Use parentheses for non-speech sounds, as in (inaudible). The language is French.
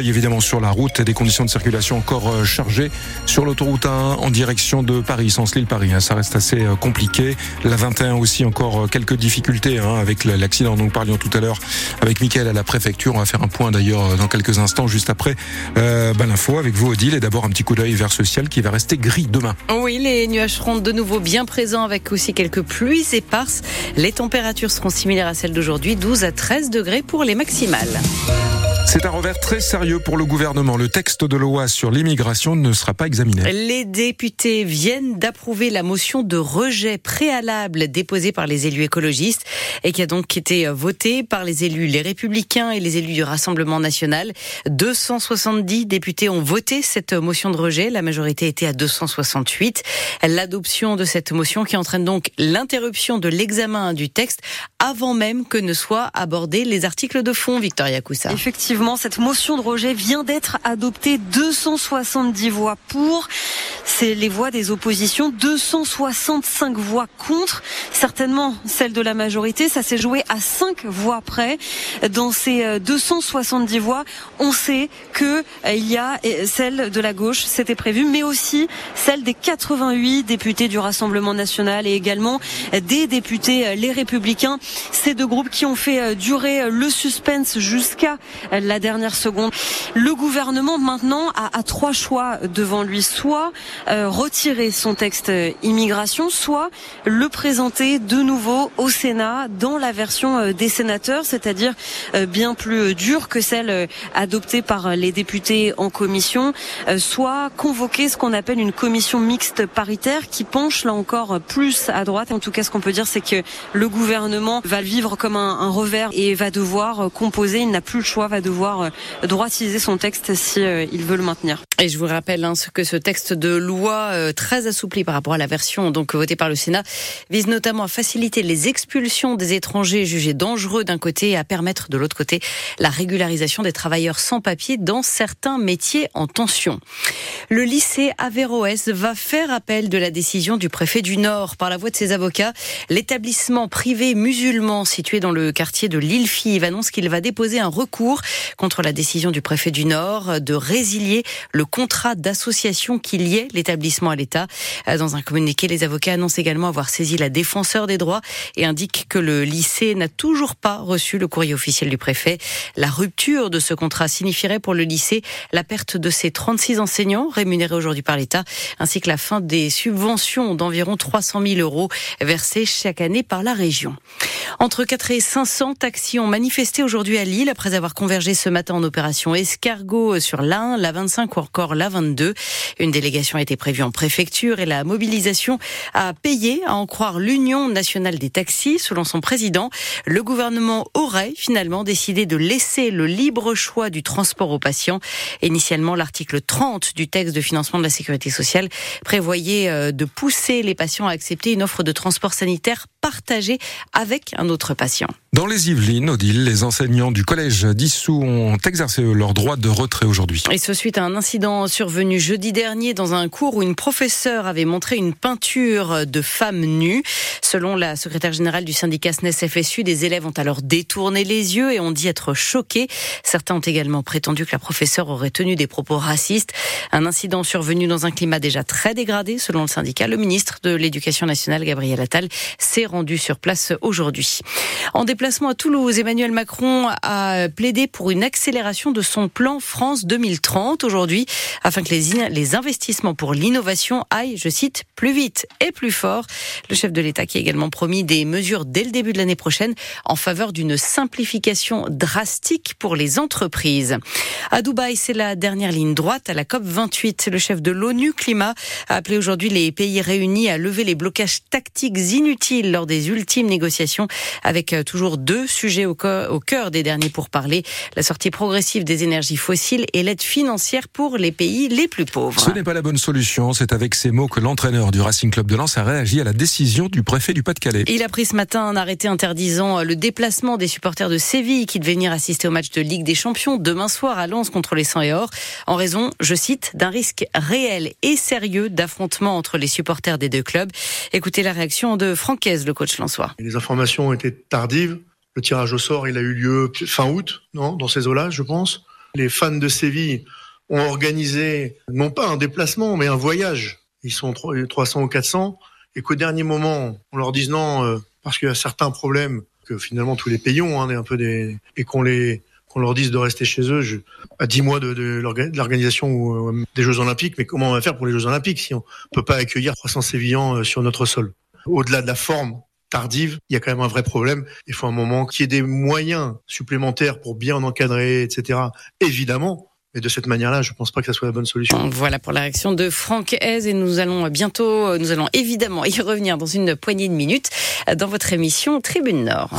Évidemment sur la route, des conditions de circulation encore euh, chargées sur l'autoroute 1 en direction de Paris, sens Lille-Paris. Hein. Ça reste assez euh, compliqué. La 21 aussi encore euh, quelques difficultés hein, avec l'accident dont nous parlions tout à l'heure avec Mickaël à la préfecture. On va faire un point d'ailleurs dans quelques instants juste après euh, ben, l'info avec vous Odile et d'abord un petit coup d'œil vers ce ciel qui va rester gris demain. Oui, les nuages seront de nouveau bien présents avec aussi quelques pluies éparses. Les températures seront similaires à celles d'aujourd'hui, 12 à 13 degrés pour les maximales. C'est un revers très sérieux pour le gouvernement. Le texte de loi sur l'immigration ne sera pas examiné. Les députés viennent d'approuver la motion de rejet préalable déposée par les élus écologistes et qui a donc été votée par les élus les républicains et les élus du Rassemblement national. 270 députés ont voté cette motion de rejet. La majorité était à 268. L'adoption de cette motion qui entraîne donc l'interruption de l'examen du texte avant même que ne soient abordés les articles de fond, Victoria Coussa. Effectivement cette motion de rejet vient d'être adoptée. 270 voix pour. C'est les voix des oppositions. 265 voix contre. Certainement celle de la majorité. Ça s'est joué à 5 voix près. Dans ces 270 euh, voix, on sait que euh, il y a euh, celle de la gauche, c'était prévu, mais aussi celle des 88 députés du Rassemblement national et également des députés les Républicains. Ces deux groupes qui ont fait durer le suspense jusqu'à la dernière seconde. Le gouvernement maintenant a, trois choix devant lui soit retirer son texte immigration, soit le présenter de nouveau au Sénat dans la version euh, des sénateurs, c'est-à-dire euh, bien plus dure que celle adoptée par les députés en commission, soit convoquer ce qu'on appelle une commission mixte paritaire qui penche là encore plus à droite. En tout cas, ce qu'on peut dire, c'est que le gouvernement va vivre comme un, revers et va devoir composer. Il n'a plus le choix, va devoir euh, droitiser son texte si euh, il veut le maintenir. Et je vous rappelle hein, que ce texte de loi euh, très assoupli par rapport à la version donc votée par le Sénat vise notamment à faciliter les expulsions des étrangers jugés dangereux d'un côté et à permettre de l'autre côté la régularisation des travailleurs sans papier dans certains métiers en tension. Le lycée Averroès va faire appel de la décision du préfet du Nord par la voix de ses avocats. L'établissement privé musulman situé dans le quartier de l'Île-Five annonce qu'il va déposer un recours contre la décision du préfet du Nord de résilier le contrat d'association qui liait l'établissement à l'État. Dans un communiqué, les avocats annoncent également avoir saisi la défenseur des droits et indiquent que le lycée n'a toujours pas reçu le courrier officiel du préfet. La rupture de ce contrat signifierait pour le lycée la perte de ses 36 enseignants rémunérés aujourd'hui par l'État, ainsi que la fin des subventions d'environ 300 000 euros versées chaque année par la région. Entre 4 et 500 taxis ont manifesté aujourd'hui à Lille après avoir convergé ce matin en opération escargot sur l'A1, la 25 ou encore la 22. Une délégation a été prévue en préfecture et la mobilisation a payé, à en croire l'Union nationale des taxis. Selon son président, le gouvernement aurait finalement décidé de laisser le libre choix du transport aux patients. Initialement, l'article 30 du texte de financement de la sécurité sociale prévoyait euh, de pousser les patients à accepter une offre de transport sanitaire partagée avec un autre patient. Dans les Yvelines, Odile, les enseignants du collège d'Issou ont exercé leur droit de retrait aujourd'hui. Et ce suite à un incident survenu jeudi dernier dans un cours où une professeure avait montré une peinture de femme nue. Selon la secrétaire générale du syndicat SNES FSU, des élèves ont alors détourné les yeux et ont dit être choqués. Certains ont également prétendu que la professeure aurait tenu des propos racistes. Un incident survenu dans un climat déjà très dégradé, selon le syndicat. Le ministre de l'Éducation nationale, Gabriel Attal, s'est rendu sur place aujourd'hui. En déplacement à Toulouse, Emmanuel Macron a plaidé pour une accélération de son plan France 2030 aujourd'hui, afin que les, les investissements pour l'innovation aillent, je cite, plus vite et plus fort. Le chef de l'État qui a également promis des mesures dès le début de l'année prochaine en faveur d'une simplification drastique pour les entreprises. À Dubaï, c'est la dernière ligne droite à la COP 28. Le chef de l'ONU Climat a appelé aujourd'hui les pays réunis à lever les blocages tactiques inutiles lors des ultimes négociations avec euh, toujours deux sujets au cœur des derniers pour parler. La sortie progressive des énergies fossiles et l'aide financière pour les pays les plus pauvres. Ce n'est pas la bonne solution. C'est avec ces mots que l'entraîneur du Racing Club de Lens a réagi à la décision du préfet du Pas-de-Calais. Il a pris ce matin un arrêté interdisant le déplacement des supporters de Séville qui devaient venir assister au match de Ligue des Champions demain soir à Lens contre les 100 et Or en raison, je cite, d'un risque réel et sérieux d'affrontement entre les supporters des deux clubs. Écoutez la réaction de Francaise, le coach lensois. Les informations ont été tardives. Le tirage au sort, il a eu lieu fin août, non, dans ces eaux-là, je pense. Les fans de Séville ont organisé non pas un déplacement, mais un voyage. Ils sont 300 ou 400 et qu'au dernier moment, on leur dise non euh, parce qu'il y a certains problèmes que finalement tous les pays ont, hein, un peu des et qu'on les qu'on leur dise de rester chez eux je, à 10 mois de, de l'organisation euh, des Jeux Olympiques. Mais comment on va faire pour les Jeux Olympiques si on peut pas accueillir 300 Sévillans euh, sur notre sol? Au-delà de la forme tardive, il y a quand même un vrai problème. Il faut un moment qu'il y ait des moyens supplémentaires pour bien encadrer, etc. Évidemment, et de cette manière-là, je ne pense pas que ça soit la bonne solution. Voilà pour la réaction de Franck Hez et nous allons bientôt, nous allons évidemment (laughs) y revenir dans une poignée de minutes dans votre émission Tribune Nord.